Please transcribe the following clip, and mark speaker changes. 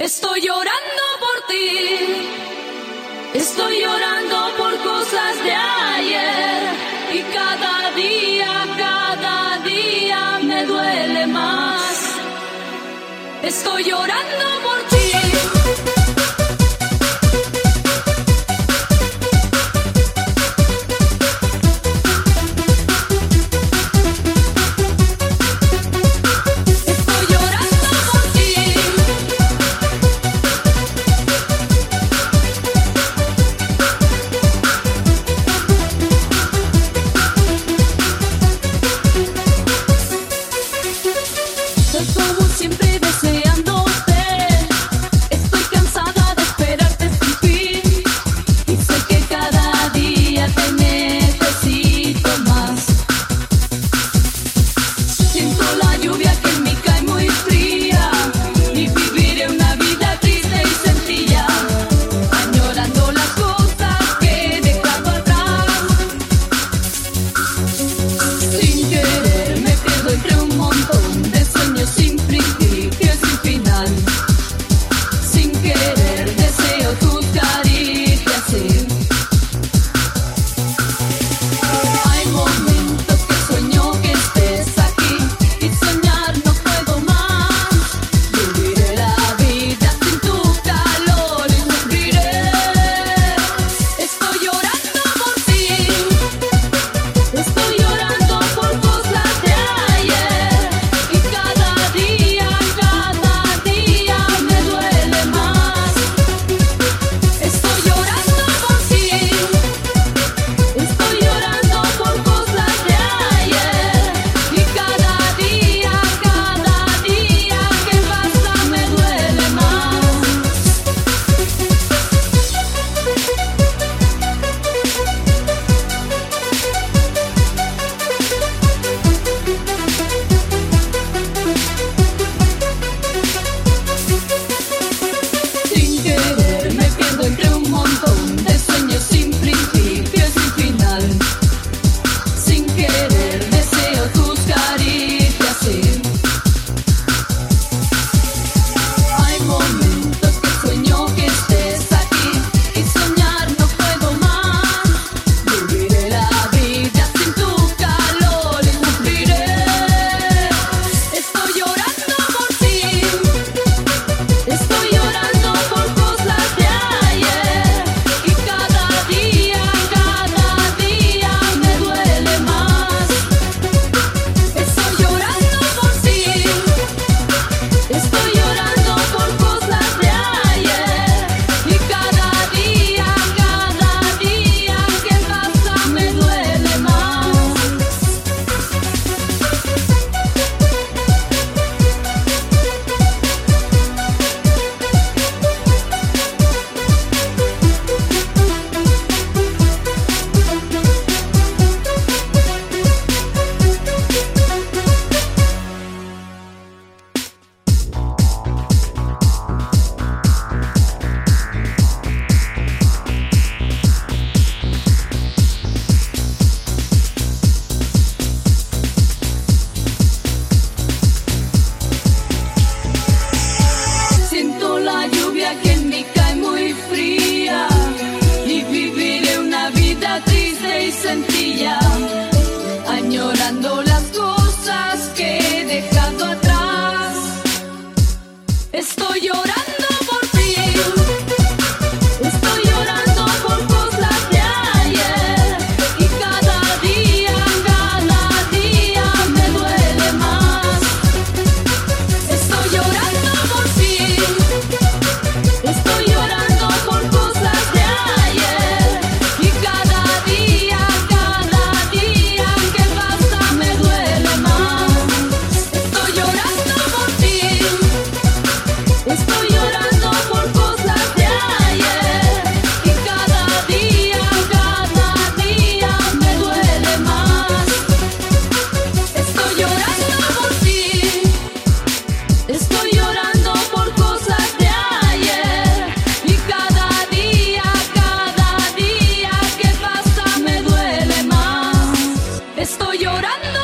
Speaker 1: Estoy llorando por ti, estoy llorando por cosas de ayer y cada día, cada día me duele más. Estoy llorando por ti. sencilla, añorando las cosas que he dejado atrás. Estoy llorando. Estoy llorando por cosas de ayer. Y cada día, cada día que pasa me duele más. Estoy llorando.